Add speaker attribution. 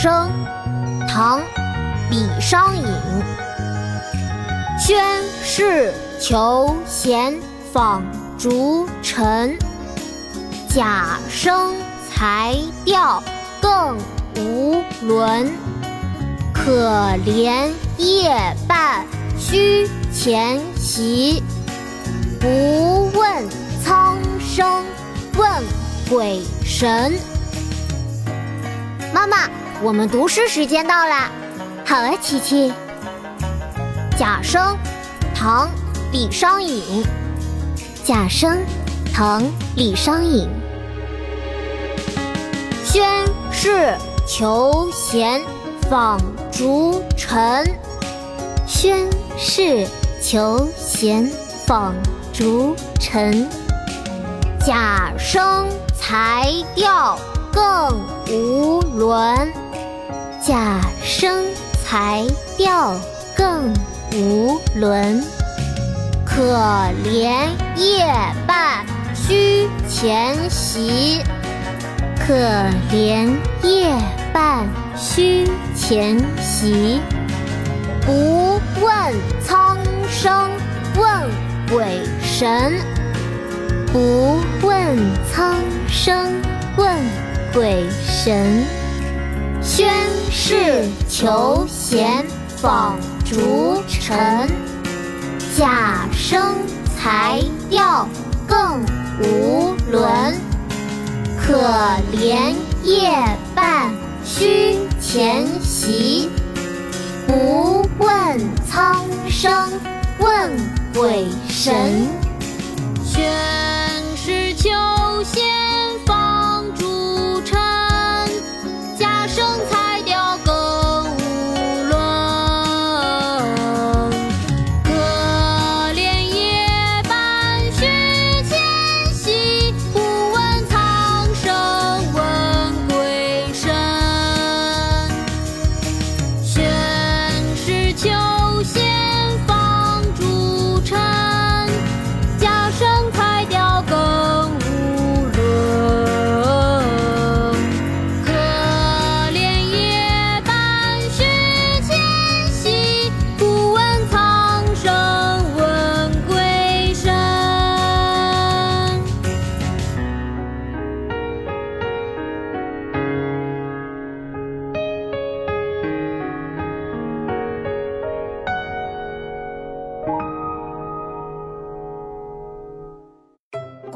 Speaker 1: 声唐李商隐宣室求贤访逐臣贾生才调更无伦可怜夜半虚前席不问苍生问鬼神。
Speaker 2: 妈妈我们读诗时间到了。
Speaker 1: 好啊，琪琪。贾生，唐·李商隐。
Speaker 3: 贾生，唐·李商隐。
Speaker 1: 宣室求贤访逐臣，
Speaker 3: 宣室求贤访逐臣。
Speaker 1: 贾生才调更无伦，
Speaker 3: 贾生才调更。无伦，
Speaker 1: 可怜夜半虚前席。
Speaker 3: 可怜夜半虚前席。
Speaker 1: 不问苍生问鬼神。
Speaker 3: 不问苍生问鬼神。
Speaker 1: 宣室求贤访。逐臣，贾生才调更无伦。可怜夜半虚前席。不问苍生问鬼神。
Speaker 4: 宣室求